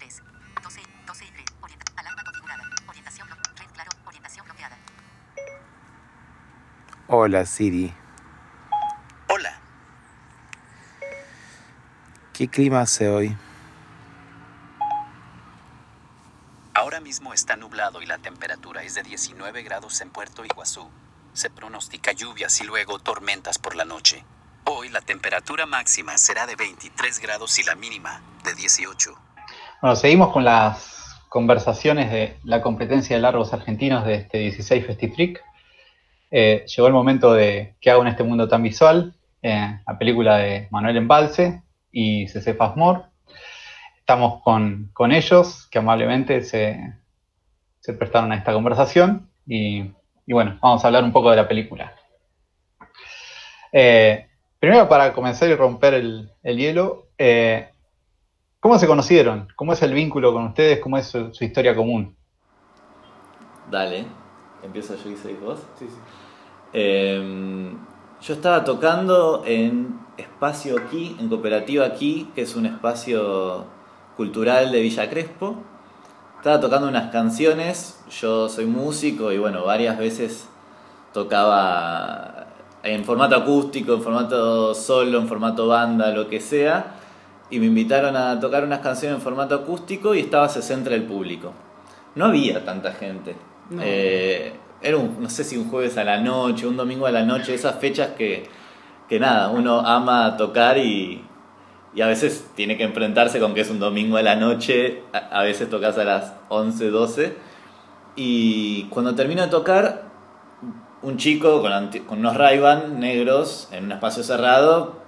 3. 12, 12 y 3. Orienta- alarma configurada. Orientación red claro. Orientación bloqueada. Hola Siri, Hola, ¿qué clima hace hoy? ahora mismo está nublado y la temperatura es de 19 grados en Puerto Iguazú. Se pronostica lluvias y luego tormentas por la noche. Hoy la temperatura máxima será de 23 grados y la mínima de 18. Bueno, seguimos con las conversaciones de la competencia de largos argentinos de este 16 Festifreak. Eh, llegó el momento de que hago en este mundo tan visual, eh, la película de Manuel Embalse y CC Fasmor. Estamos con, con ellos, que amablemente se, se prestaron a esta conversación. Y, y bueno, vamos a hablar un poco de la película. Eh, primero, para comenzar y romper el, el hielo, eh, ¿cómo se conocieron? ¿Cómo es el vínculo con ustedes? ¿Cómo es su, su historia común? Dale, empiezo yo y seguís vos. Sí, sí. Eh, yo estaba tocando en Espacio Aquí, en Cooperativa Aquí, que es un espacio cultural de Villa Crespo. Estaba tocando unas canciones, yo soy músico y bueno, varias veces tocaba en formato acústico, en formato solo, en formato banda, lo que sea. Y me invitaron a tocar unas canciones en formato acústico y estaba 60 el público. No había tanta gente. No. Eh, era un, no sé si un jueves a la noche, un domingo a la noche, esas fechas que, que nada, uno ama tocar y, y a veces tiene que enfrentarse con que es un domingo a la noche, a, a veces tocas a las 11, 12. Y cuando termino de tocar, un chico con, anti- con unos ray negros en un espacio cerrado,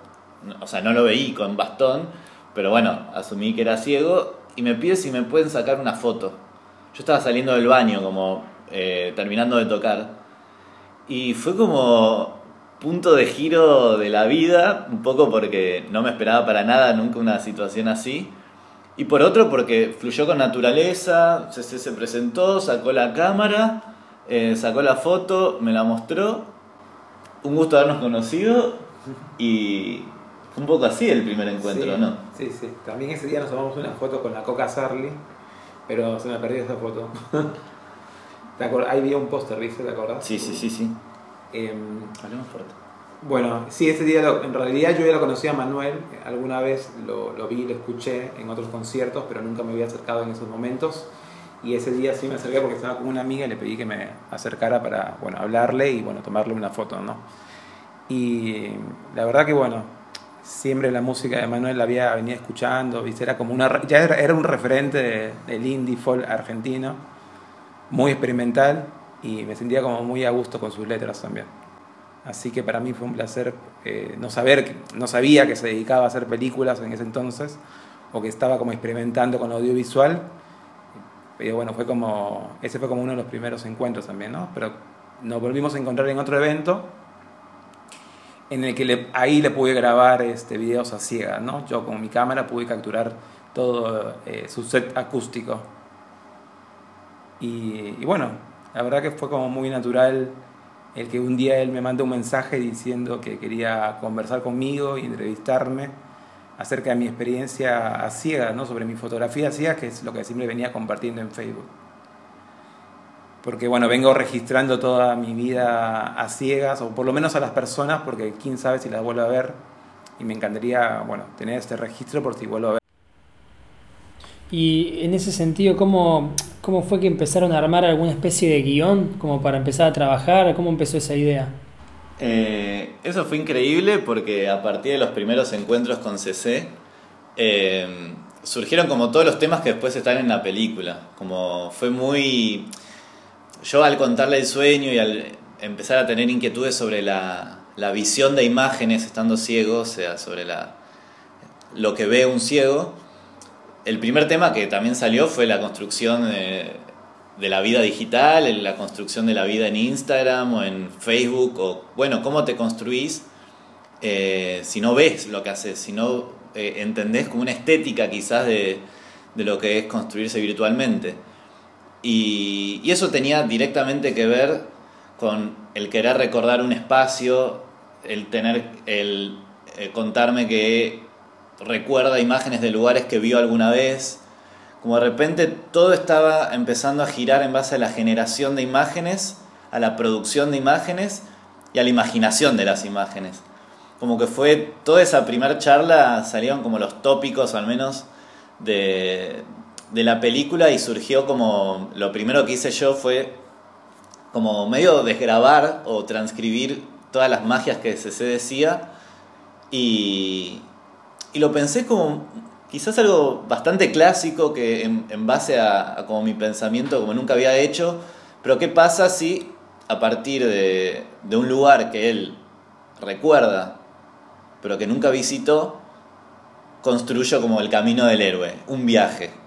o sea, no lo veí con bastón, pero bueno, asumí que era ciego y me pide si me pueden sacar una foto. Yo estaba saliendo del baño, como eh, terminando de tocar, y fue como punto de giro de la vida, un poco porque no me esperaba para nada nunca una situación así. Y por otro, porque fluyó con naturaleza, se presentó, sacó la cámara, eh, sacó la foto, me la mostró. Un gusto habernos conocido y un poco así el primer encuentro, sí, ¿no? Sí, sí. También ese día nos tomamos una foto con la Coca Sarli, pero se me perdió esa foto. ¿Te Ahí vi un póster, ¿viste? ¿Te acordás? Sí, sí, sí, sí. Em, Hablemos fuerte. bueno, sí, ese día lo- en realidad yo ya lo conocía a Manuel, alguna vez lo, lo vi, lo escuché en otros conciertos, pero nunca me había acercado en esos momentos. Y ese día sí me acerqué porque estaba con una amiga y le pedí que me acercara para, bueno, hablarle y, bueno, tomarle una foto, ¿no? Y la verdad que, bueno, siempre la música de Manuel la había venía escuchando, ¿viste? Era como una, ya era, un referente de- del indie folk argentino, muy experimental y me sentía como muy a gusto con sus letras también. Así que para mí fue un placer eh, no saber, no sabía que se dedicaba a hacer películas en ese entonces o que estaba como experimentando con audiovisual. Pero bueno, fue como, ese fue como uno de los primeros encuentros también, ¿no? Pero nos volvimos a encontrar en otro evento en el que le- ahí le pude grabar este, videos a ciegas, ¿no? Yo con mi cámara pude capturar todo eh, su set acústico. Y, bueno, la verdad que fue como muy natural el que un día él me mandó un mensaje diciendo que quería conversar conmigo y entrevistarme acerca de mi experiencia a ciegas, ¿no? sobre mi fotografía a ciegas, que es lo que siempre venía compartiendo en Facebook. Porque bueno, vengo registrando toda mi vida a ciegas, o por lo menos a las personas, porque quién sabe si las vuelvo a ver. Y me encantaría, bueno, tener este registro por si vuelvo a ver. Y en ese sentido, ¿cómo, ¿cómo fue que empezaron a armar alguna especie de guion como para empezar a trabajar? ¿Cómo empezó esa idea? Eh, eso fue increíble porque a partir de los primeros encuentros con CC eh, surgieron como todos los temas que después están en la película. Como fue muy... Yo al contarle el sueño y al empezar a tener inquietudes sobre la, la visión de imágenes estando ciego, o sea, sobre la, lo que ve un ciego, el primer tema que también salió fue la construcción de, la vida digital, la construcción de la vida en Instagram o en Facebook, o bueno, cómo te construís eh, si no ves lo que haces, si no eh, entendés como una estética quizás de, de lo que es construirse virtualmente. Y, eso tenía directamente que ver con el querer recordar un espacio, el tener, el eh, contarme que recuerda imágenes de lugares que vio alguna vez, como de repente todo estaba empezando a girar en base a la generación de imágenes, a la producción de imágenes y a la imaginación de las imágenes. Como que fue toda esa primera charla, salieron como los tópicos al menos de, de la película y surgió como, lo primero que hice yo fue como medio desgrabar o transcribir todas las magias que se decía y, y lo pensé como quizás algo bastante clásico que en, base a, como mi pensamiento como nunca había hecho, pero ¿qué pasa si a partir de, de un lugar que él recuerda, pero que nunca visitó, construyo como el camino del héroe, un viaje?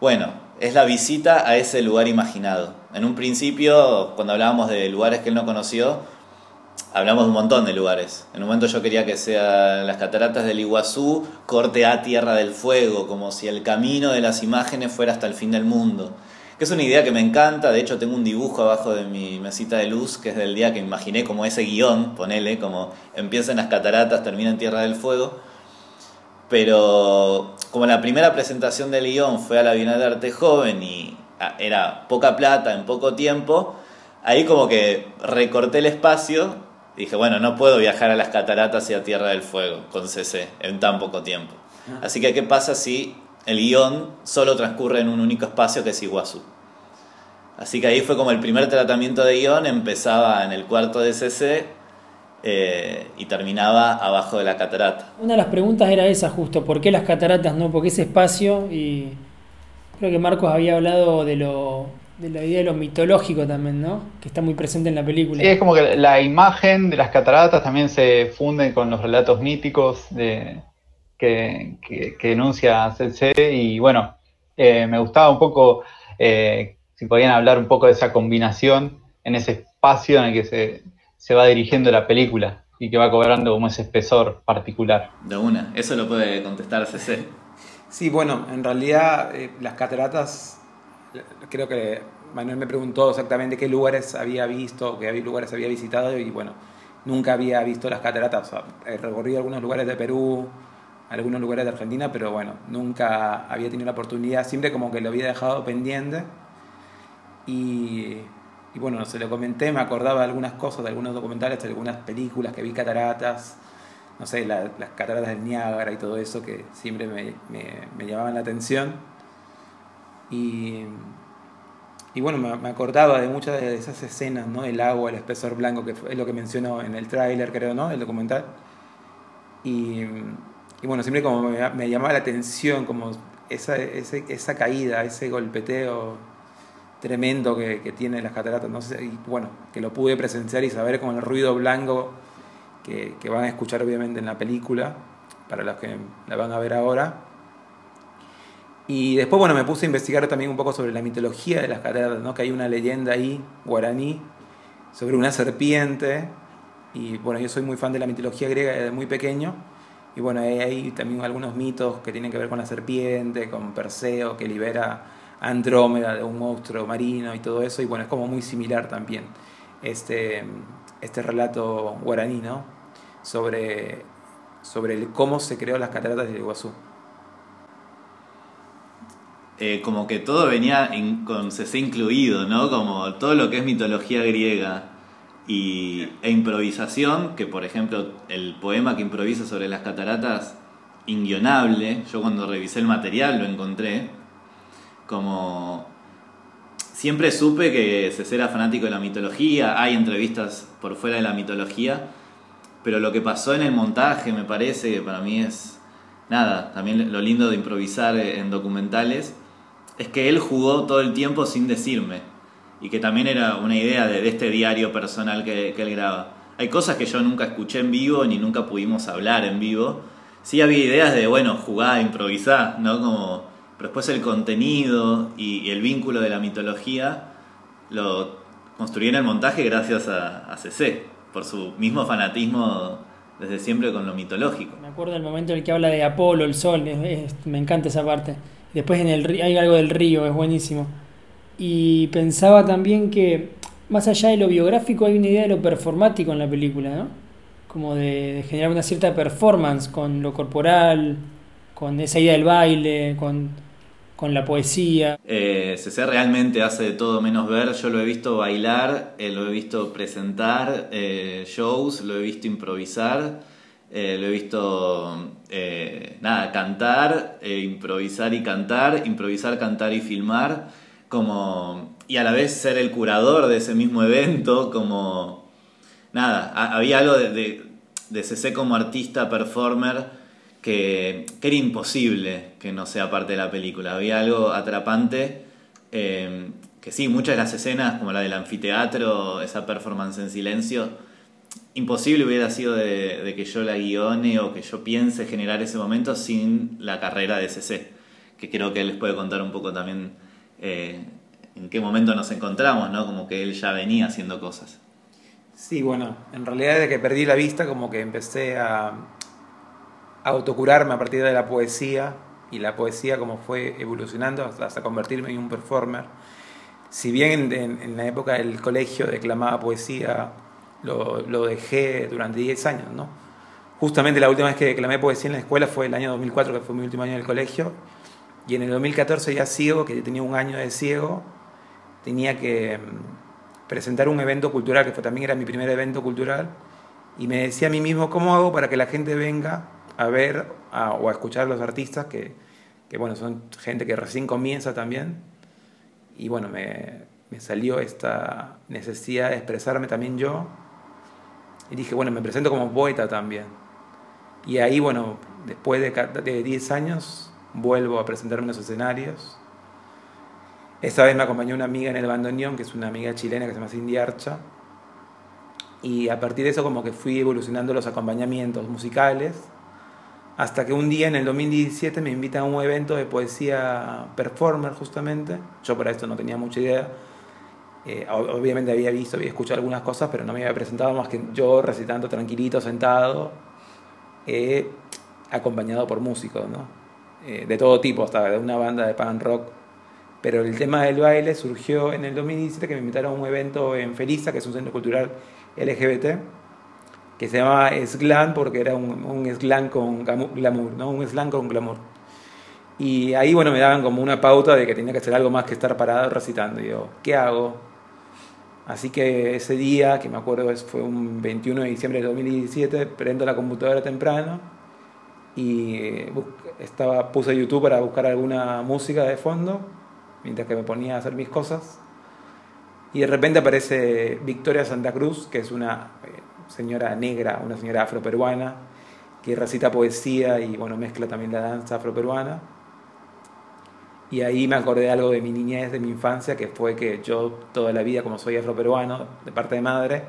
Bueno, es la visita a ese lugar imaginado. En un principio, cuando hablábamos de lugares que él no conoció, hablamos de un montón de lugares. En un momento yo quería que sean las cataratas del Iguazú, corte a Tierra del Fuego, como si el camino de las imágenes fuera hasta el fin del mundo. Que es una idea que me encanta, de hecho tengo un dibujo abajo de mi mesita de luz, que es del día que imaginé como ese guion, ponele, como empieza en las cataratas, termina en Tierra del Fuego. Pero como la primera presentación del guion fue a la Bienal de Arte Joven y ah, era poca plata en poco tiempo, ahí como que recorté el espacio dije, bueno, no puedo viajar a las cataratas y a Tierra del Fuego con CC en tan poco tiempo. Ah. Así que, ¿qué pasa si el guion solo transcurre en un único espacio que es Iguazú? Así que ahí fue como el primer tratamiento de guion, empezaba en el cuarto de CC eh, y terminaba abajo de la catarata. Una de las preguntas era esa justo, ¿por qué las cataratas no? ¿Por qué ese espacio? Y creo que Marcos había hablado de lo, de la idea de lo mitológico también, ¿no? Que está muy presente en la película. Sí, es como que la imagen de las cataratas también se funde con los relatos míticos de, que, que, enuncia CC y bueno, eh, me gustaba un poco eh, si podían hablar un poco de esa combinación en ese espacio en el que se, se va dirigiendo la película y que va cobrando como ese espesor particular. De una, eso lo puede contestar CC. Sí, bueno, en realidad eh, las cataratas creo que Manuel me preguntó exactamente qué lugares había visto, qué lugares había visitado y bueno, nunca había visto las cataratas. he recorrido algunos lugares de Perú, algunos lugares de Argentina, pero bueno, nunca había tenido la oportunidad, siempre como que lo había dejado pendiente. Y, y bueno, se lo comenté, me acordaba de algunas cosas, de algunos documentales, de algunas películas que vi cataratas, no sé, las cataratas del Niágara y todo eso que siempre me, me, me llamaban la atención. Y, y bueno, me, acordaba de muchas de esas escenas, ¿no? El agua, el espesor blanco, que es lo que mencionó en el tráiler, creo, ¿no? El documental. Y, y bueno, siempre como me, llamaba la atención, como esa, esa caída, ese golpeteo tremendo que, que, tiene las cataratas, no sé, y bueno, que lo pude presenciar y saber con el ruido blanco que, que van a escuchar obviamente en la película, para los que la van a ver ahora y después, bueno, me puse a investigar también un poco sobre la mitología de las cataratas, ¿no? Que hay una leyenda ahí, guaraní, sobre una serpiente. Y bueno, yo soy muy fan de la mitología griega desde muy pequeño. Y bueno, hay también algunos mitos que tienen que ver con la serpiente, con Perseo, que libera Andrómeda de un monstruo marino y todo eso. Y bueno, es como muy similar también este, este relato guaraní, ¿no? Sobre, sobre cómo se creó las cataratas del Iguazú. Eh, como que todo venía con CC incluido, ¿no? Como todo lo que es mitología griega y, e improvisación, que por ejemplo el poema que improvisa sobre las cataratas, inguionable, yo cuando revisé el material lo encontré, como siempre supe que CC era fanático de la mitología, hay entrevistas por fuera de la mitología, pero lo que pasó en el montaje me parece que para mí es nada, también lo lindo de improvisar en documentales es que él jugó todo el tiempo sin decirme. Y que también era una idea de, este diario personal que, él graba. Hay cosas que yo nunca escuché en vivo ni nunca pudimos hablar en vivo. Sí había ideas de, bueno, jugar, improvisar, ¿no? Como, pero después el contenido y, el vínculo de la mitología lo construí en el montaje gracias a, CC, por su mismo fanatismo desde siempre con lo mitológico. Me acuerdo del momento en el que habla de Apolo, el sol, me encanta esa parte. Después en el hay algo del río, es buenísimo. Y pensaba también que más allá de lo biográfico hay una idea de lo performático en la película, ¿no? Como de, generar una cierta performance con lo corporal, con esa idea del baile, con, con la poesía. Eh, CC realmente hace de todo menos ver. Yo lo he visto bailar, eh, lo he visto presentar eh, shows, lo he visto improvisar, eh, lo he visto nada, cantar, improvisar y cantar, improvisar, cantar y filmar, como y a la vez ser el curador de ese mismo evento, como nada, ha- había algo de, de, de CC como artista, performer, que, que era imposible que no sea parte de la película. Había algo atrapante, eh, que sí, muchas de las escenas, como la del anfiteatro, esa performance en silencio, imposible hubiera sido de, que yo la guione o que yo piense generar ese momento sin la carrera de CC, que creo que él les puede contar un poco también eh, en qué momento nos encontramos, ¿no? Como que él ya venía haciendo cosas. Sí, bueno, en realidad desde que perdí la vista como que empecé a autocurarme a partir de la poesía y la poesía como fue evolucionando hasta, convertirme en un performer. Si bien en, en- la época del colegio declamaba poesía, lo, lo dejé durante 10 años, ¿no? Justamente la última vez que declamé poesía en la escuela fue el año 2004, que fue mi último año en el colegio, y en el 2014 ya ciego, que tenía un año de ciego, tenía que mm, presentar un evento cultural, que fue, también era mi primer evento cultural, y me decía a mí mismo, ¿cómo hago para que la gente venga a ver o a escuchar a los artistas que, que, bueno, son gente que recién comienza también? Y bueno, me, salió esta necesidad de expresarme también yo, y dije, bueno, me presento como poeta también. Y ahí, bueno, después de 10 años, vuelvo a presentarme en los escenarios. Esta vez me acompañó una amiga en el bandoneón, que es una amiga chilena que se llama Cindy Archa. Y a partir de eso como que fui evolucionando los acompañamientos musicales, hasta que un día en el 2017 me invitan a un evento de poesía performer justamente. Yo para esto no tenía mucha idea. Eh, ob- obviamente había visto, había escuchado algunas cosas, pero no me había presentado más que yo recitando tranquilito, sentado, eh, acompañado por músicos, ¿no? Eh, de todo tipo, hasta de una banda de punk rock. Pero el tema del baile surgió en el 2017 que me invitaron a un evento en Felisa, que es un centro cultural LGBT, que se llamaba Slam porque era un, un slam con glamour, ¿no? Un slam con glamour. Y ahí, bueno, me daban como una pauta de que tenía que hacer algo más que estar parado recitando. Y yo, ¿qué hago? Así que ese día, que me acuerdo fue un 21 de diciembre de 2017, prendo la computadora temprano y eh, estaba, puse YouTube para buscar alguna música de fondo mientras que me ponía a hacer mis cosas. Y de repente aparece Victoria Santa Cruz, que es una eh, señora negra, una señora afroperuana, que recita poesía y bueno, mezcla también la danza afroperuana. Y ahí me acordé de algo de mi niñez, de mi infancia, que fue que yo toda la vida, como soy afroperuano, de parte de madre,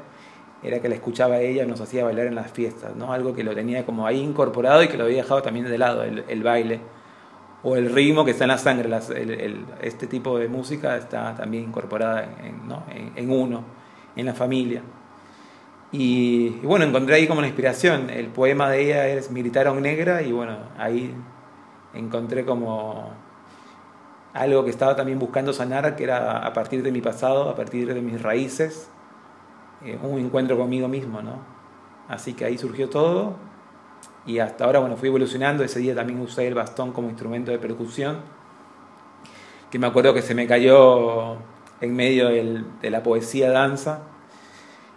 era que la escuchaba a ella nos hacía bailar en las fiestas, ¿no? Algo que lo tenía como ahí incorporado y que lo había dejado también de lado, el, baile. O el ritmo que está en la sangre, el- este tipo de música está también incorporada en, ¿no? en uno, en la familia. Y, bueno, encontré ahí como una inspiración. El poema de ella es Mi gritaron negra y bueno, ahí encontré como algo que estaba también buscando sanar, que era a partir de mi pasado, a partir de mis raíces, eh, un encuentro conmigo mismo, ¿no? Así que ahí surgió todo y hasta ahora, bueno, fui evolucionando. Ese día también usé el bastón como instrumento de percusión, que me acuerdo que se me cayó en medio de la poesía danza.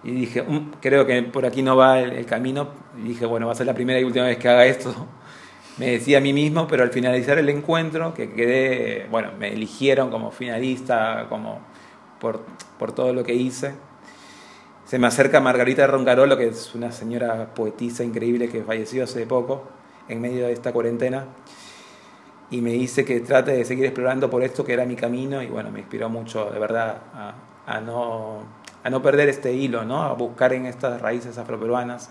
Y dije, "Mm, creo que por aquí no va el, camino. Y dije, bueno, va a ser la primera y última vez que haga esto. Me decía a mí mismo, pero al finalizar el encuentro, que quedé, bueno, me eligieron como finalista, como por, por todo lo que hice. Se me acerca Margarita Roncarolo, que es una señora poetisa increíble que falleció hace poco, en medio de esta cuarentena, y me dice que trate de seguir explorando por esto que era mi camino, y bueno, me inspiró mucho, de verdad, a no, a no perder este hilo, ¿no? a buscar en estas raíces afroperuanas,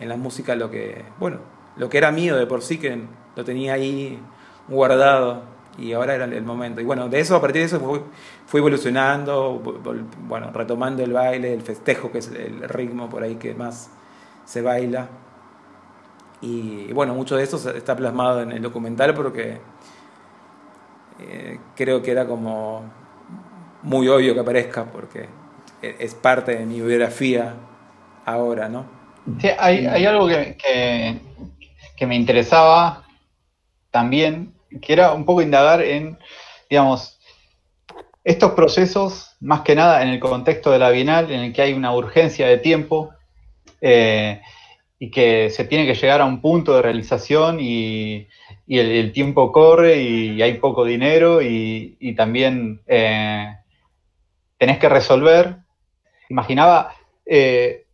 en la música lo que, bueno, lo que era mío de por sí, que lo tenía ahí guardado, y ahora era el momento. Y bueno, de eso, a partir de eso, fui, evolucionando, vol- vol- bueno, retomando el baile, el festejo, que es el ritmo por ahí que más se baila. Y bueno, mucho de eso está plasmado en el documental porque eh, creo que era como muy obvio que aparezca porque es parte de mi biografía ahora, ¿no? Sí, hay, hay algo que, que- que me interesaba también, que era un poco indagar en, digamos, estos procesos, más que nada en el contexto de la Bienal, en el que hay una urgencia de tiempo eh, y que se tiene que llegar a un punto de realización y, y el, el tiempo corre y hay poco dinero y, y también eh, tenés que resolver. Imaginaba eh,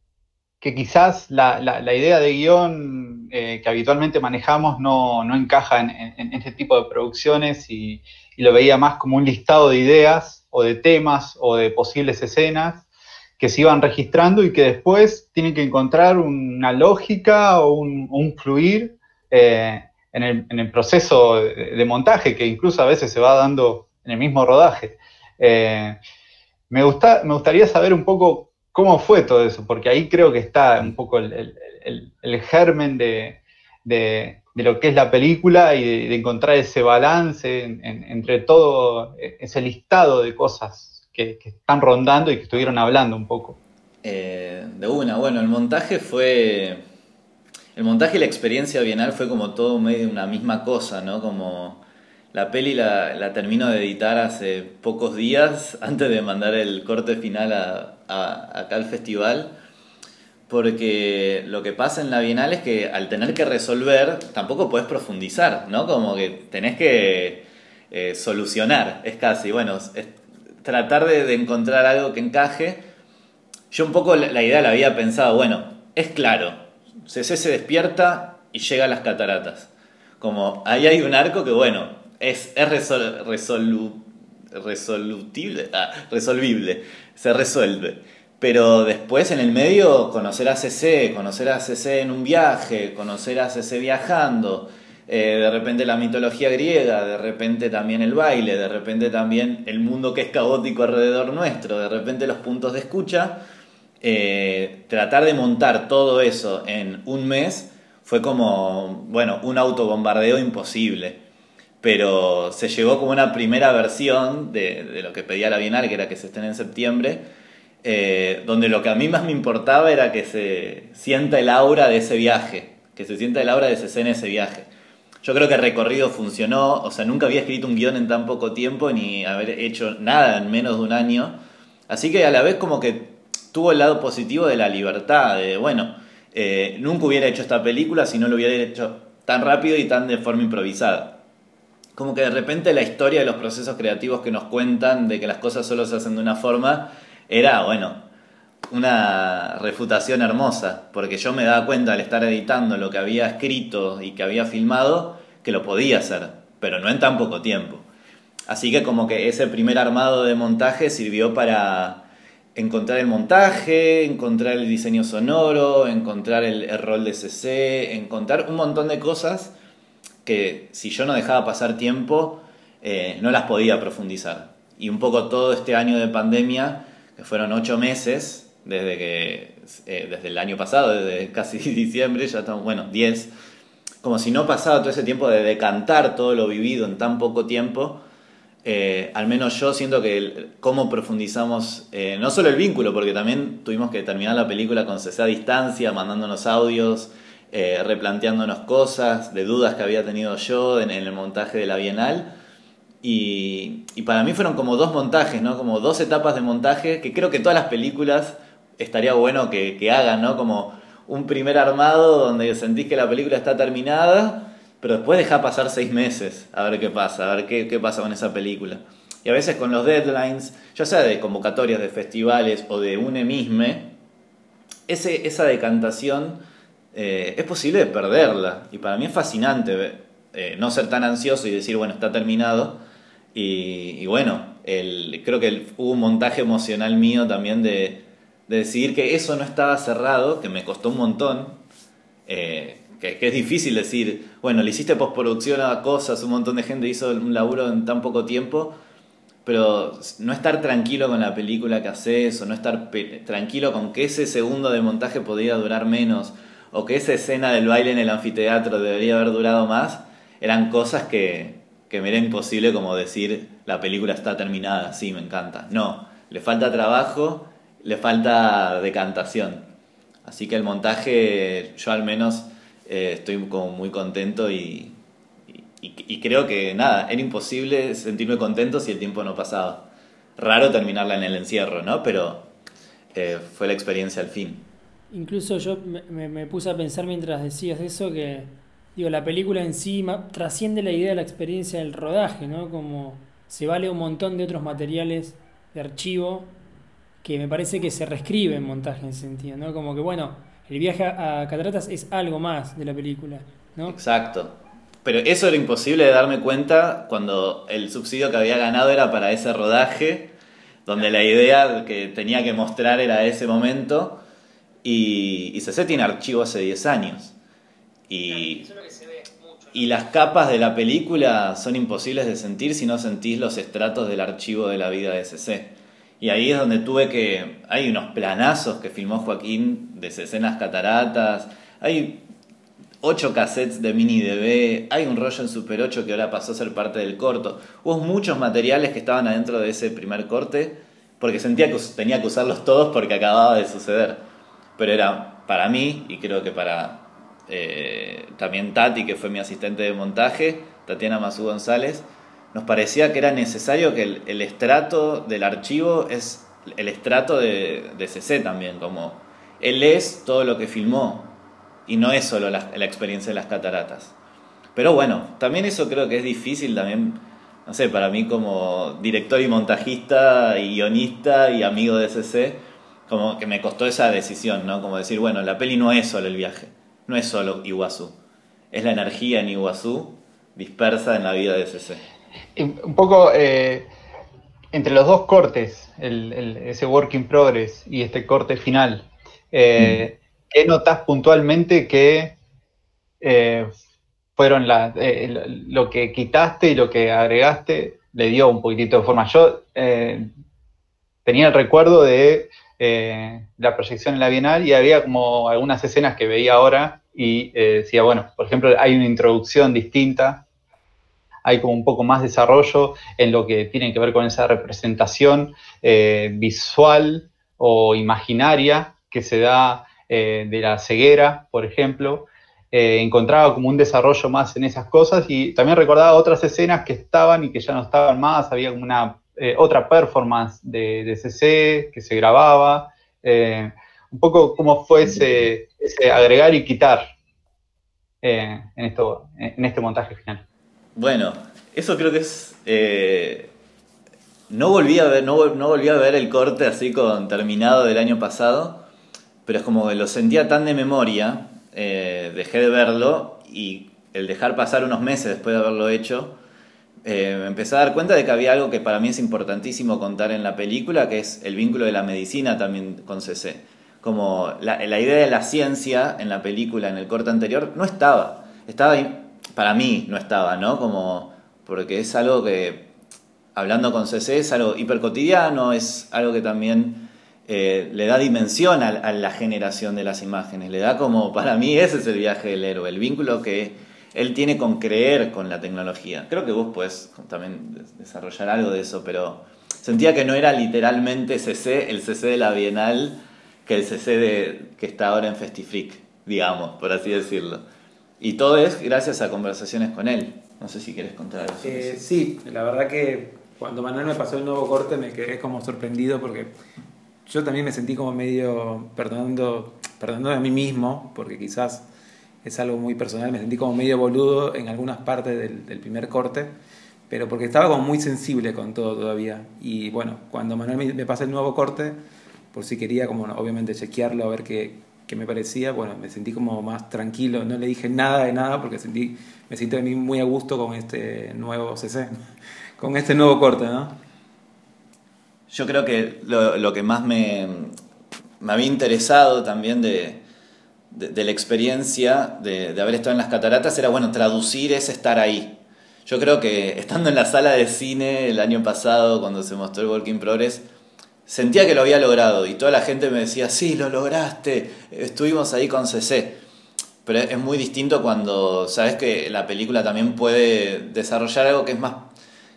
que quizás la, idea de guion eh, que habitualmente manejamos no, no encaja en, este tipo de producciones y, lo veía más como un listado de ideas o de temas o de posibles escenas que se iban registrando y que después tienen que encontrar una lógica o un, fluir eh, en, el, proceso de, montaje que incluso a veces se va dando en el mismo rodaje. Me, gusta, me gustaría saber un poco cómo fue todo eso, porque ahí creo que está un poco el, el, el germen de, de, de, lo que es la película y de, de encontrar ese balance en, en, entre todo ese listado de cosas que, que, están rondando y que estuvieron hablando un poco. Eh, de una, bueno, el montaje fue... El montaje y la experiencia bienal fue como todo medio una misma cosa, ¿no? Como la peli la, termino de editar hace pocos días antes de mandar el corte final a, a, acá al festival, porque lo que pasa en la Bienal es que al tener que resolver tampoco puedes profundizar, ¿no? Como que tenés que eh, solucionar, es casi, bueno, es tratar de, de, encontrar algo que encaje. Yo un poco la, la idea la había pensado, bueno, es claro, CC se despierta y llega a las cataratas. Como ahí hay un arco que, bueno, es, es resol, ah, resolvible, se resuelve. Pero después en el medio conocer a CC, conocer a CC en un viaje, conocer a CC viajando, eh, de repente la mitología griega, de repente también el baile, de repente también el mundo que es caótico alrededor nuestro, de repente los puntos de escucha, eh, tratar de montar todo eso en un mes fue como, bueno, un autobombardeo imposible pero se llegó como una primera versión de, lo que pedía la Bienal, que era que se estén en septiembre, eh, donde lo que a mí más me importaba era que se sienta el aura de ese viaje, que se sienta el aura de ese en ese viaje. Yo creo que el recorrido funcionó, o sea, nunca había escrito un guion en tan poco tiempo, ni haber hecho nada en menos de un año, así que a la vez como que tuvo el lado positivo de la libertad, de, bueno, eh, nunca hubiera hecho esta película si no lo hubiera hecho tan rápido y tan de forma improvisada como que de repente la historia de los procesos creativos que nos cuentan de que las cosas solo se hacen de una forma era, bueno, una refutación hermosa, porque yo me daba cuenta al estar editando lo que había escrito y que había filmado, que lo podía hacer, pero no en tan poco tiempo. Así que como que ese primer armado de montaje sirvió para encontrar el montaje, encontrar el diseño sonoro, encontrar el, el rol de CC, encontrar un montón de cosas que si yo no dejaba pasar tiempo, eh, no las podía profundizar. Y un poco todo este año de pandemia, que fueron ocho meses, desde, que, eh, desde el año pasado, desde casi diciembre, ya estamos, bueno, diez, como si no pasaba todo ese tiempo de decantar todo lo vivido en tan poco tiempo, eh, al menos yo siento que cómo profundizamos, no solo el vínculo, porque también tuvimos que terminar la película con CC a distancia, mandándonos audios, eh, replanteándonos cosas, de dudas que había tenido yo en, el montaje de la Bienal. Y, para mí fueron como dos montajes, ¿no? Como dos etapas de montaje que creo que todas las películas estaría bueno que, hagan, ¿no? Como un primer armado donde sentís que la película está terminada, pero después deja pasar seis meses a ver qué pasa, a ver qué, qué pasa con esa película. Y a veces con los deadlines, ya sea de convocatorias de festivales o de un emisme, ese, esa decantación eh, es posible perderla. Y para mí es fascinante eh, no ser tan ansioso y decir, bueno, está terminado. Y, bueno, creo que hubo un montaje emocional mío también de, de, decidir que eso no estaba cerrado, que me costó un montón. Eh, que, que, es difícil decir, bueno, le hiciste postproducción a cosas, un montón de gente hizo un laburo en tan poco tiempo, pero no estar tranquilo con la película que haces, o no estar tranquilo con que ese segundo de montaje podría durar menos, o que esa escena del baile en el anfiteatro debería haber durado más, eran cosas que, que me era imposible como decir la película está terminada, sí, me encanta. No, le falta trabajo, le falta decantación. Así que el montaje, yo al menos eh, estoy como muy contento y, y, creo que nada, era imposible sentirme contento si el tiempo no pasaba. Raro terminarla en el encierro, ¿no? Pero eh, fue la experiencia al fin. Incluso yo me, me- me puse a pensar mientras decías eso que, digo, la película en sí trasciende la idea de la experiencia del rodaje, ¿no? Como se vale un montón de otros materiales de archivo que me parece que se reescribe en montaje en sentido, ¿no? Como que, bueno, el viaje a a Cataratas es algo más de la película, ¿no? Exacto. Pero eso era imposible de darme cuenta cuando el subsidio que había ganado era para ese rodaje, donde la idea que tenía que mostrar era ese momento, y, y CC tiene archivo hace 10 años. Y, y las capas de la película son imposibles de sentir si no sentís los estratos del archivo de la vida de CC. Y ahí es donde tuve que... Hay unos planazos que filmó Joaquín de CC en las cataratas, hay ocho cassettes de mini DV, hay un rollo en Super 8 que ahora pasó a ser parte del corto. Hubo muchos materiales que estaban adentro de ese primer corte porque sentía que tenía que usarlos todos porque acababa de suceder. Pero era para mí y creo que para eh, también Tati, que fue mi asistente de montaje, Tatiana Mazú González, nos parecía que era necesario que el, estrato del archivo es el estrato de, de CC también, como él es todo lo que filmó y no es solo la, la experiencia de las cataratas. Pero bueno, también eso creo que es difícil también, no sé, para mí como director y montajista y guionista y amigo de CC, como que me costó esa decisión, ¿no? Como decir, bueno, la peli no es solo el viaje, no es solo Iguazú, es la energía en Iguazú dispersa en la vida de CC. Un poco eh, entre los dos cortes, el- el- ese work in progress y este corte final, eh, ¿qué notas puntualmente que eh, fueron lo- que quitaste y lo que agregaste le dio un poquitito de forma? Yo tenía el recuerdo de eh, la proyección en la Bienal y había como algunas escenas que veía ahora y eh, decía, bueno, por ejemplo, hay una introducción distinta, hay como un poco más desarrollo en lo que tiene que ver con esa representación eh, visual o imaginaria que se da de la ceguera, por ejemplo. Encontraba como un desarrollo más en esas cosas y también recordaba otras escenas que estaban y que ya no estaban más, había como una eh, otra performance de, de CC que se grababa, eh, un poco cómo fue ese, agregar y quitar eh, en, esto, en este montaje final. Bueno, eso creo que es. no, volví a ver, no, no volví a ver el corte así con terminado del año pasado, pero es como que lo sentía tan de memoria, dejé de verlo y el dejar pasar unos meses después de haberlo hecho, eh, empecé a dar cuenta de que había algo que para mí es importantísimo contar en la película, que es el vínculo de la medicina también con CC. Como la, idea de la ciencia en la película, en el corte anterior, no estaba. Estaba para mí no estaba, ¿no? Como, porque es algo que, hablando con CC, es algo hiper cotidiano, es algo que también eh, le da dimensión a la generación de las imágenes, le da como, para mí ese es el viaje del héroe, el vínculo que él tiene con creer con la tecnología. Creo que vos puedes también des- desarrollar algo de eso, pero sentía que no era literalmente CC, el CC de la Bienal, que el CC de, que está ahora en Festifreak, digamos, por así decirlo. Y todo es gracias a conversaciones con él. No sé si quieres contar algo. Eh, sí, la verdad que cuando Manuel me pasó el nuevo corte me quedé como sorprendido porque yo también me sentí como medio perdonando, perdonándome a mí mismo, porque quizás es algo muy personal, me sentí como medio boludo en algunas partes del, primer corte, pero porque estaba como muy sensible con todo todavía. Y bueno, cuando Manuel me, me pasa el nuevo corte, por si quería como obviamente chequearlo, a ver qué, qué me parecía, bueno, me sentí como más tranquilo, no le dije nada de nada porque sentí, me siento a mí muy a gusto con este nuevo CC, con este nuevo corte, ¿no? Yo creo que lo, lo que más me, me había interesado también de, de, la experiencia de, haber estado en las cataratas era, bueno, traducir ese estar ahí. Yo creo que estando en la sala de cine el año pasado, cuando se mostró el Work in Progress, sentía que lo había logrado y toda la gente me decía, sí, lo lograste, estuvimos ahí con CC. Pero es muy distinto cuando sabes que la película también puede desarrollar algo que es más,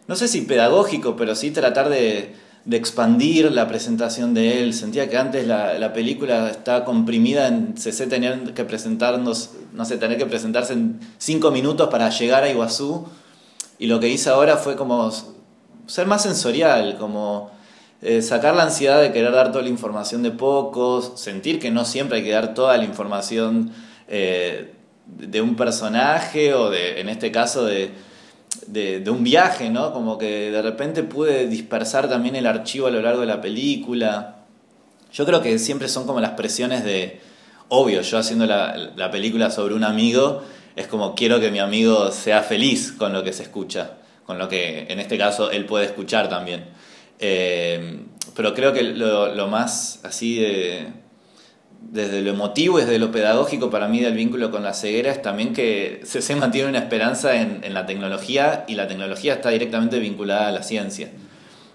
no sé si pedagógico, pero sí tratar de, de expandir la presentación de él. Sentía que antes la, la película estaba comprimida en CC tener que presentarnos, no sé, tener que presentarse en cinco minutos para llegar a Iguazú. Y lo que hice ahora fue como ser más sensorial, como eh, sacar la ansiedad de querer dar toda la información de pocos, sentir que no siempre hay que dar toda la información eh, de un personaje o de, en este caso, de, de, un viaje, ¿no? Como que de repente pude dispersar también el archivo a lo largo de la película. Yo creo que siempre son como las presiones de, obvio, yo haciendo la, la película sobre un amigo, es como quiero que mi amigo sea feliz con lo que se escucha, con lo que en este caso él puede escuchar también. Eh, pero creo que lo, lo más así de desde lo emotivo y desde lo pedagógico para mí del vínculo con la ceguera es también que se mantiene una esperanza en, la tecnología y la tecnología está directamente vinculada a la ciencia.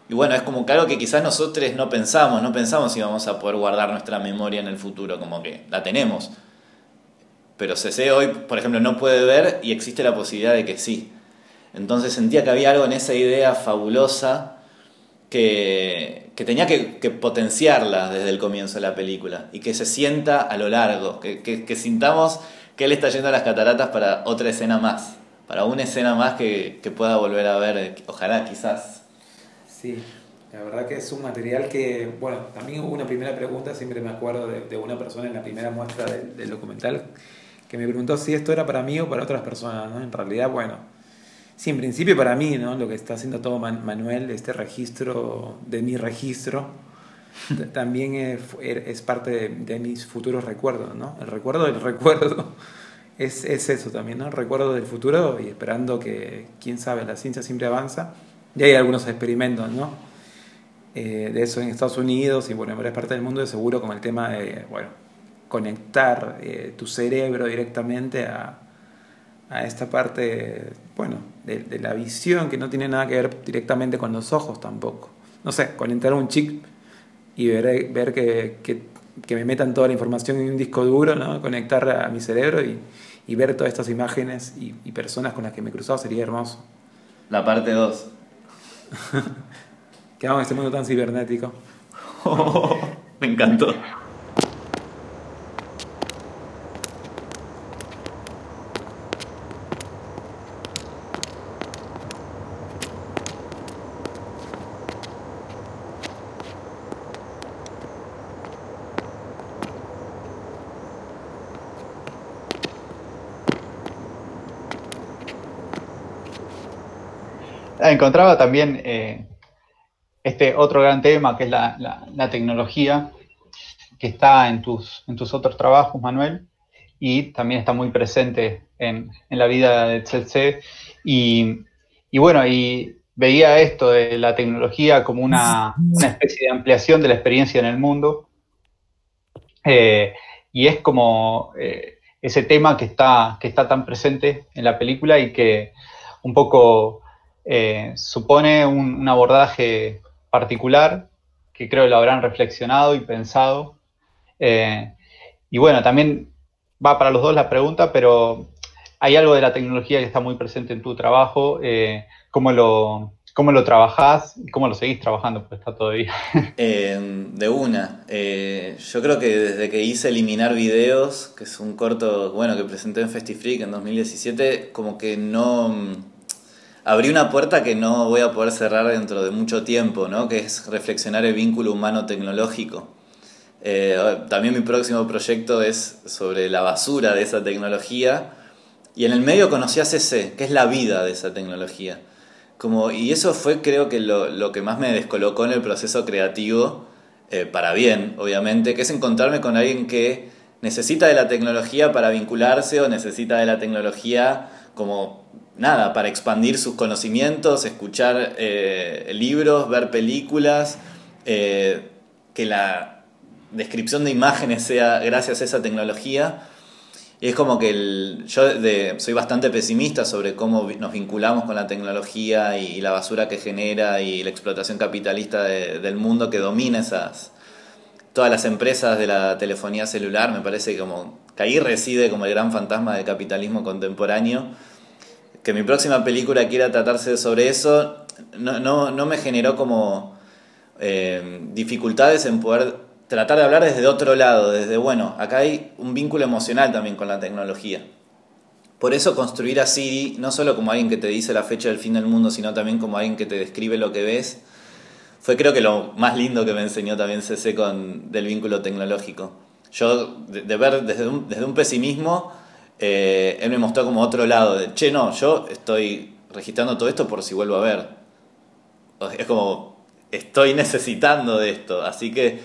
Y bueno, es como algo que quizás nosotros no pensamos, no pensamos si vamos a poder guardar nuestra memoria en el futuro, como que la tenemos. Pero CC hoy, por ejemplo, no puede ver y existe la posibilidad de que sí. Entonces sentía que había algo en esa idea fabulosa que, que tenía que, que, potenciarla desde el comienzo de la película y que se sienta a lo largo, que, que, sintamos que él está yendo a las cataratas para otra escena más, para una escena más que, pueda volver a ver, ojalá quizás. Sí, la verdad que es un material que, bueno, también hubo una primera pregunta, siempre me acuerdo de, de una persona en la primera muestra del, del documental que me preguntó si esto era para mí o para otras personas, ¿no? En realidad, bueno, Sí, en principio para mí, ¿no? Lo que está haciendo todo Manuel, este registro de mi registro, también es, es parte de, mis futuros recuerdos, ¿no? El recuerdo del recuerdo es, es, eso también, ¿no? El recuerdo del futuro y esperando que, quién sabe, la ciencia siempre avanza. Y hay algunos experimentos, ¿no? Eh, de eso en Estados Unidos y bueno, en varias partes del mundo, de seguro como el tema de, bueno, conectar eh, tu cerebro directamente a, a esta parte, bueno, de, la visión que no tiene nada que ver directamente con los ojos tampoco. No sé, conectar un chip y ver, ver que, que, me metan toda la información en un disco duro, ¿no? conectar a mi cerebro y, y ver todas estas imágenes y, y, personas con las que me he cruzado sería hermoso. La parte 2. Quedamos en este mundo tan cibernético. me encantó. Encontraba también eh, este otro gran tema que es la, tecnología, que está en tus, en tus otros trabajos, Manuel, y también está muy presente en, la vida de Tsetse. Y, y, bueno, y veía esto de la tecnología como una, especie de ampliación de la experiencia en el mundo. Eh, y es como eh, ese tema que está, que está tan presente en la película y que un poco eh, supone un, abordaje particular que creo lo habrán reflexionado y pensado. Eh, y bueno, también va para los dos la pregunta, pero hay algo de la tecnología que está muy presente en tu trabajo. Eh, ¿cómo, lo, ¿Cómo lo trabajás y cómo lo seguís trabajando? Pues está todavía. de una. yo creo que desde que hice Eliminar Videos, que es un corto, bueno, que presenté en FestiFreak en 2017, como que no abrí una puerta que no voy a poder cerrar dentro de mucho tiempo, ¿no? que es reflexionar el vínculo humano-tecnológico. Eh, también mi próximo proyecto es sobre la basura de esa tecnología y en el medio conocí a CC, que es la vida de esa tecnología. Como, y eso fue creo que lo, que más me descolocó en el proceso creativo, eh, para bien, obviamente, que es encontrarme con alguien que necesita de la tecnología para vincularse o necesita de la tecnología como nada, para expandir sus conocimientos, escuchar eh, libros, ver películas, eh, que la descripción de imágenes sea gracias a esa tecnología. Y es como que yo soy bastante pesimista sobre cómo nos vinculamos con la tecnología y, la basura que genera y la explotación capitalista del mundo que domina esas, todas las empresas de la telefonía celular. Me parece como que ahí reside como el gran fantasma del capitalismo contemporáneo que mi próxima película quiera tratarse sobre eso, no, no, no me generó como eh, dificultades en poder tratar de hablar desde otro lado, desde, bueno, acá hay un vínculo emocional también con la tecnología. Por eso construir a Siri, no solo como alguien que te dice la fecha del fin del mundo, sino también como alguien que te describe lo que ves, fue creo que lo más lindo que me enseñó también CC con, del vínculo tecnológico. Yo, de, ver desde un, desde un pesimismo, eh, él me mostró como otro lado, de, che, no, yo estoy registrando todo esto por si vuelvo a ver. Es como, estoy necesitando de esto, así que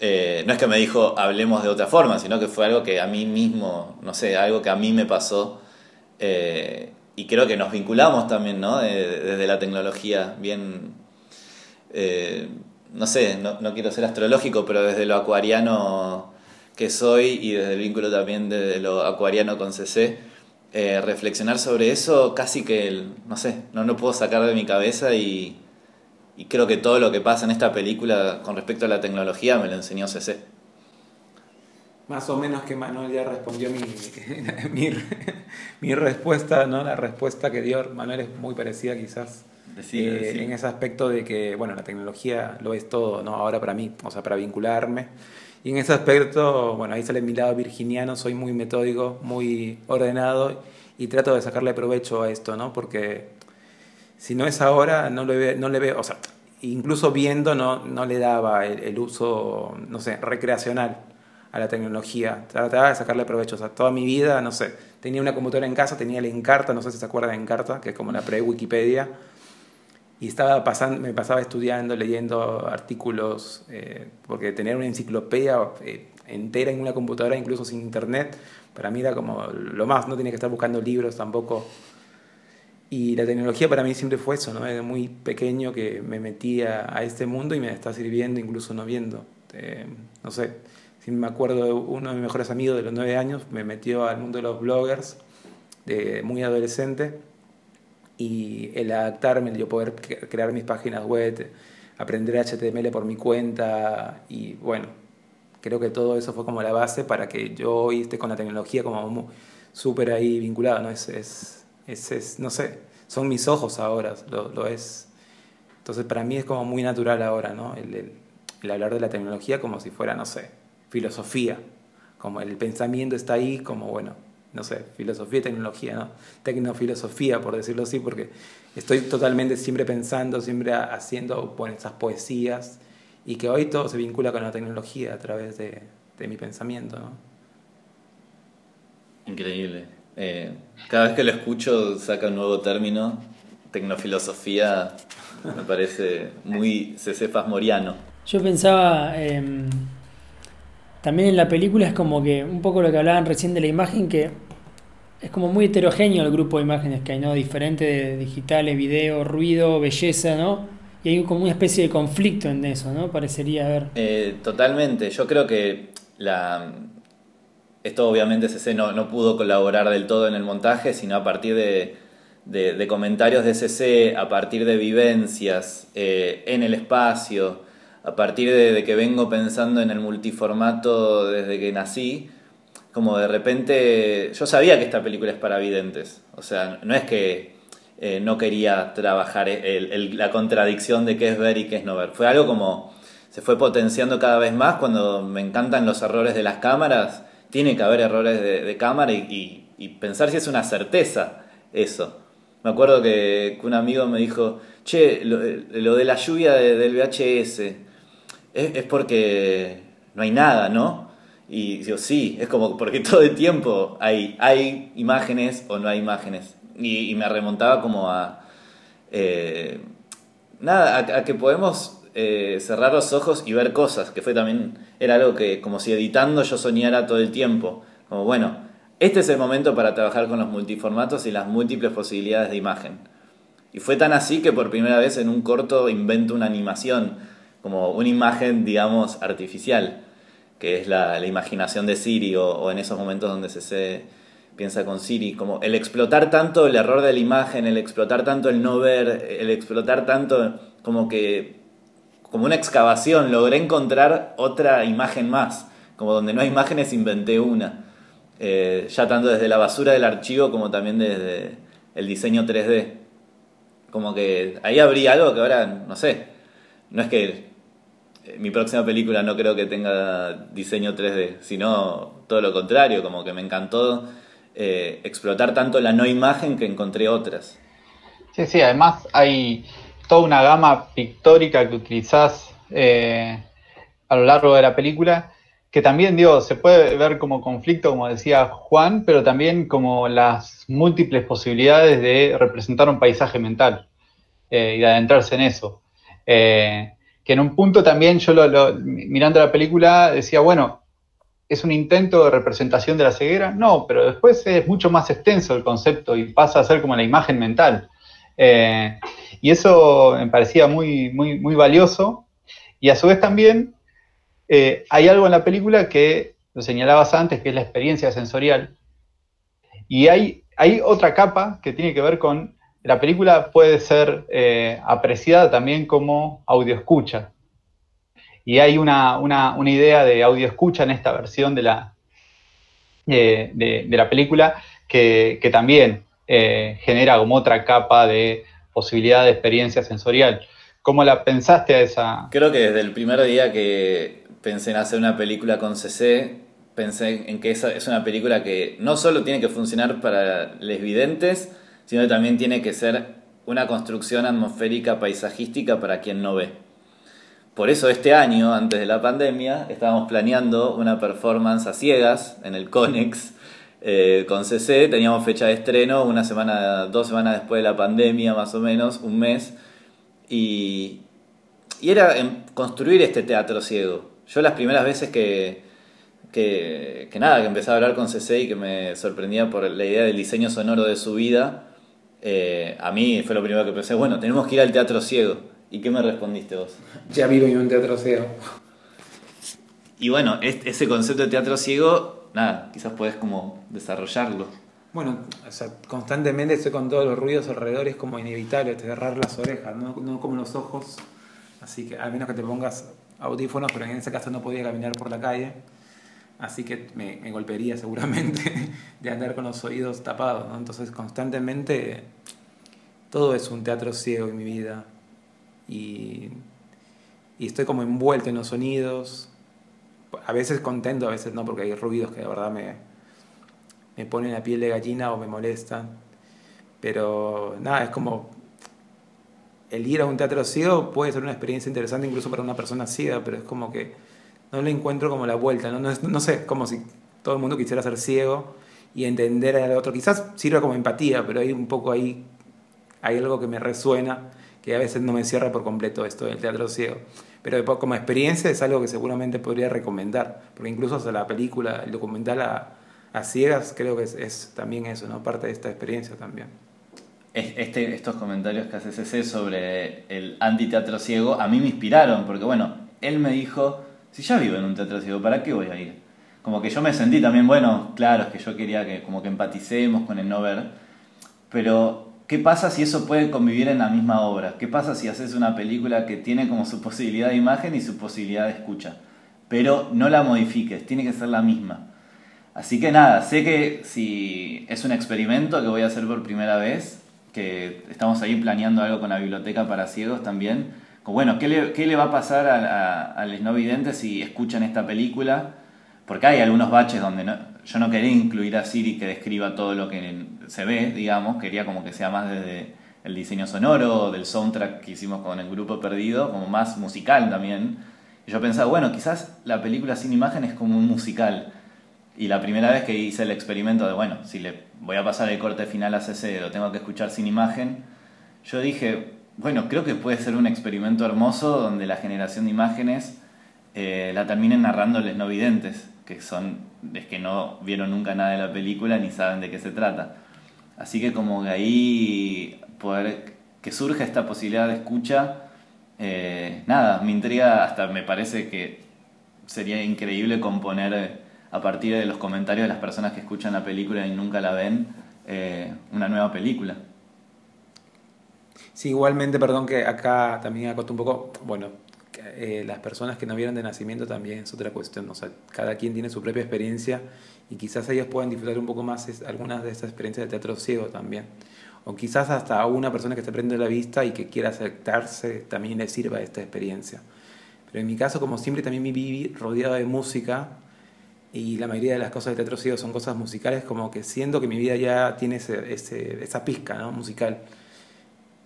eh, no es que me dijo hablemos de otra forma, sino que fue algo que a mí mismo, no sé, algo que a mí me pasó. Eh, y creo que nos vinculamos también, ¿no? desde la tecnología, bien no sé, no, quiero ser astrológico, pero desde lo acuariano soy y desde el vínculo también de lo acuariano con CC, eh, reflexionar sobre eso casi que, no sé, no lo puedo sacar de mi cabeza y, creo que todo lo que pasa en esta película con respecto a la tecnología me lo enseñó CC. Más o menos que Manuel ya respondió mi, mi, mi respuesta, ¿no? La respuesta que dio Manuel es muy parecida quizás eh, en ese aspecto de que, bueno, la tecnología lo es todo, ¿no? Ahora para mí, o sea, para vincularme. Y en ese aspecto, bueno, ahí sale mi lado virginiano, soy muy metódico, muy ordenado y trato de sacarle provecho a esto, ¿no? Porque si no es ahora, no le, ve, no le veo, o sea, incluso viendo no, no le daba el, el, uso, no sé, recreacional a la tecnología. Trataba de sacarle provecho. O sea, toda mi vida, no sé, tenía una computadora en casa, tenía el Encarta, no sé si se acuerdan de Encarta, que es como la pre-Wikipedia y estaba pasando, me pasaba estudiando, leyendo artículos, eh, porque tener una enciclopedia eh, entera en una computadora, incluso sin internet, para mí era como lo más, no tenía que estar buscando libros tampoco. Y la tecnología para mí siempre fue eso, ¿no? Desde muy pequeño que me metía a este mundo y me está sirviendo incluso no viendo. Eh, no sé, si me acuerdo uno de mis mejores amigos de los nueve años, me metió al mundo de los bloggers, de muy adolescente y el adaptarme, yo poder crear mis páginas web, aprender HTML por mi cuenta y bueno, creo que todo eso fue como la base para que yo hoy esté con la tecnología como súper ahí vinculado, ¿no? Es, es, es, no sé, son mis ojos ahora, lo, lo, es. Entonces para mí es como muy natural ahora, ¿no? El, el, el hablar de la tecnología como si fuera, no sé, filosofía, como el pensamiento está ahí, como bueno, no sé, filosofía y tecnología, ¿no? Tecnofilosofía, por decirlo así, porque estoy totalmente siempre pensando, siempre haciendo bueno, esas poesías y que hoy todo se vincula con la tecnología a través de, de mi pensamiento, ¿no? Increíble. Eh, cada vez que lo escucho saca un nuevo término. Tecnofilosofía me parece muy Cecefas Moriano. Yo pensaba... Eh también en la película es como que un poco lo que hablaban recién de la imagen, que es como muy heterogéneo el grupo de imágenes que hay, ¿no? Diferente de digitales, video, ruido, belleza, ¿no? Y hay como una especie de conflicto en eso, ¿no? Parecería haber. Eh, totalmente. Yo creo que la. Esto obviamente CC no, no pudo colaborar del todo en el montaje, sino a partir de, de, comentarios de CC, a partir de vivencias eh, en el espacio a partir de, que vengo pensando en el multiformato desde que nací, como de repente yo sabía que esta película es para videntes, o sea, no es que eh, no quería trabajar la contradicción de qué es ver y qué es no ver, fue algo como se fue potenciando cada vez más. Cuando me encantan los errores de las cámaras, tiene que haber errores de, cámara y, pensar si es una certeza eso. Me acuerdo que, un amigo me dijo, che, lo, de la lluvia del VHS, es, porque no hay nada, ¿no? Y digo, sí, es como porque todo el tiempo hay, hay imágenes o no hay imágenes. Y, me remontaba como a... Eh, nada, a, que podemos eh, cerrar los ojos y ver cosas, que fue también, era algo que como si editando yo soñara todo el tiempo. Como bueno, este es el momento para trabajar con los multiformatos y las múltiples posibilidades de imagen. Y fue tan así que por primera vez en un corto invento una animación como una imagen, digamos, artificial, que es la, imaginación de Siri o, en esos momentos donde se, se, piensa con Siri, como el explotar tanto el error de la imagen, el explotar tanto el no ver, el explotar tanto como que, como una excavación, logré encontrar otra imagen más, como donde no hay imágenes inventé una, eh, ya tanto desde la basura del archivo como también desde el diseño 3D. Como que ahí habría algo que ahora, no sé, no es que mi próxima película no creo que tenga diseño 3D, sino todo lo contrario, como que me encantó eh, explotar tanto la no imagen que encontré otras. Sí, sí, además hay toda una gama pictórica que utilizás eh, a lo largo de la película, que también, digo, se puede ver como conflicto, como decía Juan, pero también como las múltiples posibilidades de representar un paisaje mental y de adentrarse en eso que en un punto también yo mirando la película decía, bueno, ¿es un intento de representación de la ceguera? No, pero después es mucho más extenso el concepto y pasa a ser como la imagen mental. Eh, y eso me parecía muy, muy, muy valioso. Y a su vez también eh, hay algo en la película que lo señalabas antes, que es la experiencia sensorial. Y hay, hay otra capa que tiene que ver con la película puede ser eh, apreciada también como audio escucha. Y hay una, idea de audio escucha en esta versión de la, eh, de, la película que, también eh, genera como otra capa de posibilidad de experiencia sensorial. ¿Cómo la pensaste a esa? Creo que desde el primer día que pensé en hacer una película con CC, pensé en que esa es una película que no solo tiene que funcionar para les videntes, sino que también tiene que ser una construcción atmosférica paisajística para quien no ve. Por eso este año, antes de la pandemia, estábamos planeando una performance a ciegas en el Conex eh, con CC. Teníamos fecha de estreno una semana, dos semanas después de la pandemia, más o menos, un mes. Y, y era construir este teatro ciego. Yo las primeras veces que, que, que, nada, que empecé a hablar con CC y que me sorprendía por la idea del diseño sonoro de su vida, eh, a mí fue lo primero que pensé, bueno, tenemos que ir al teatro ciego. ¿Y qué me respondiste vos? Ya vivo en un teatro ciego. Y bueno, ese concepto de teatro ciego, nada, quizás puedes como desarrollarlo. Bueno, o sea, constantemente estoy con todos los ruidos alrededor, es como inevitable cerrar las orejas, no, no como los ojos. Así que al menos que te pongas audífonos, pero en ese caso no podía caminar por la calle así que me, golpearía seguramente de andar con los oídos tapados, ¿no? Entonces constantemente todo es un teatro ciego en mi vida. Y, y estoy como envuelto en los sonidos, a veces contento, a veces no, porque hay ruidos que de verdad me, me ponen la piel de gallina o me molestan, pero nada, es como el ir a un teatro ciego puede ser una experiencia interesante incluso para una persona ciega, pero es como que no le encuentro como la vuelta, ¿no? No, no sé, como si todo el mundo quisiera ser ciego y entender al otro. Quizás sirva como empatía, pero hay un poco ahí, hay algo que me resuena, que a veces no me cierra por completo esto del teatro ciego. Pero como experiencia es algo que seguramente podría recomendar, porque incluso hasta la película, el documental a, a ciegas, creo que es, también eso, ¿no? Parte de esta experiencia también. Este, estos comentarios que hace CC sobre el antiteatro ciego a mí me inspiraron, porque bueno, él me dijo si ya vivo en un teatro ciego, ¿para qué voy a ir? Como que yo me sentí también, bueno, claro, es que yo quería que como que empaticemos con el no ver, pero ¿qué pasa si eso puede convivir en la misma obra? ¿Qué pasa si haces una película que tiene como su posibilidad de imagen y su posibilidad de escucha? Pero no la modifiques, tiene que ser la misma. Así que nada, sé que si es un experimento que voy a hacer por primera vez, que estamos ahí planeando algo con la biblioteca para ciegos también, bueno, ¿qué le, qué le va a pasar a, a, los no si escuchan esta película? Porque hay algunos baches donde yo no quería incluir a Siri que describa todo lo que se ve, digamos, quería como que sea más desde el diseño sonoro, del soundtrack que hicimos con el grupo Perdido, como más musical también. Y yo pensaba, bueno, quizás la película sin imagen es como un musical. Y la primera vez que hice el experimento de, bueno, si le voy a pasar el corte final a CC, lo tengo que escuchar sin imagen, yo dije, bueno, creo que puede ser un experimento hermoso donde la generación de imágenes eh, la terminen narrando los no videntes, que son es que no vieron nunca nada de la película ni saben de qué se trata. Así que como que ahí poder que surja esta posibilidad de escucha, eh, nada, me intriga, hasta me parece que sería increíble componer eh, a partir de los comentarios de las personas que escuchan la película y nunca la ven, una nueva película. Sí, igualmente, perdón que acá también acoto un poco, bueno, eh, las personas que no vieron de nacimiento también es otra cuestión, o sea, cada quien tiene su propia experiencia y quizás ellos puedan disfrutar un poco más algunas de estas experiencias de teatro ciego también. O quizás hasta a una persona que esté aprendiendo la vista y que quiera acercarse también le sirva esta experiencia. Pero en mi caso, como siempre, también me viví rodeado de música y la mayoría de las cosas de teatro ciego son cosas musicales, como que siento que mi vida ya tiene ese, ese- esa pizca ¿no? musical.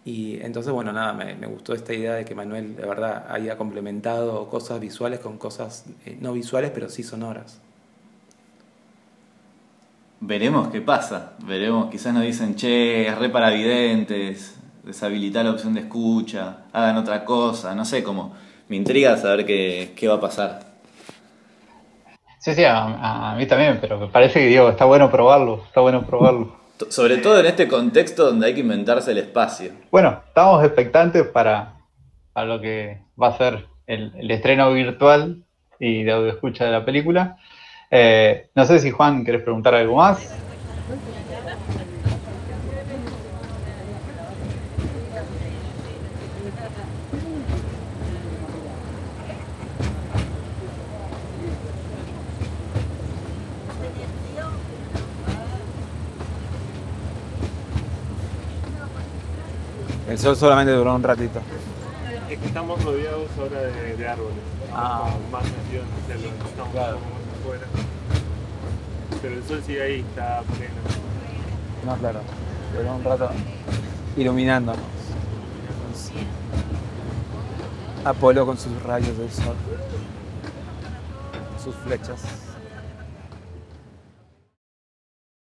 Y entonces, bueno, nada, me, me gustó esta idea de que Manuel, de verdad, haya complementado cosas visuales con cosas eh, no visuales, pero sí sonoras. Veremos qué pasa. Veremos, quizás nos dicen, che, es re para videntes, deshabilitar la opción de escucha, hagan otra cosa, no sé, como me intriga saber qué, qué va a pasar. Sí, sí, a, a mí también, pero me parece que digo, está bueno probarlo, está bueno probarlo. Sobre todo en este contexto donde hay que inventarse el espacio. Bueno, estamos expectantes para, para lo que va a ser el, el estreno virtual y de audio escucha de la película. Eh, no sé si Juan, ¿querés preguntar algo más? El sol solamente duró un ratito. Es que estamos rodeados ahora de, de árboles. Ah. Más metidos en la selva, estamos Claro. afuera. Pero el sol sigue ahí, está pleno. No, claro. Duró un rato iluminándonos. Apolo con sus rayos del sol. Sus flechas.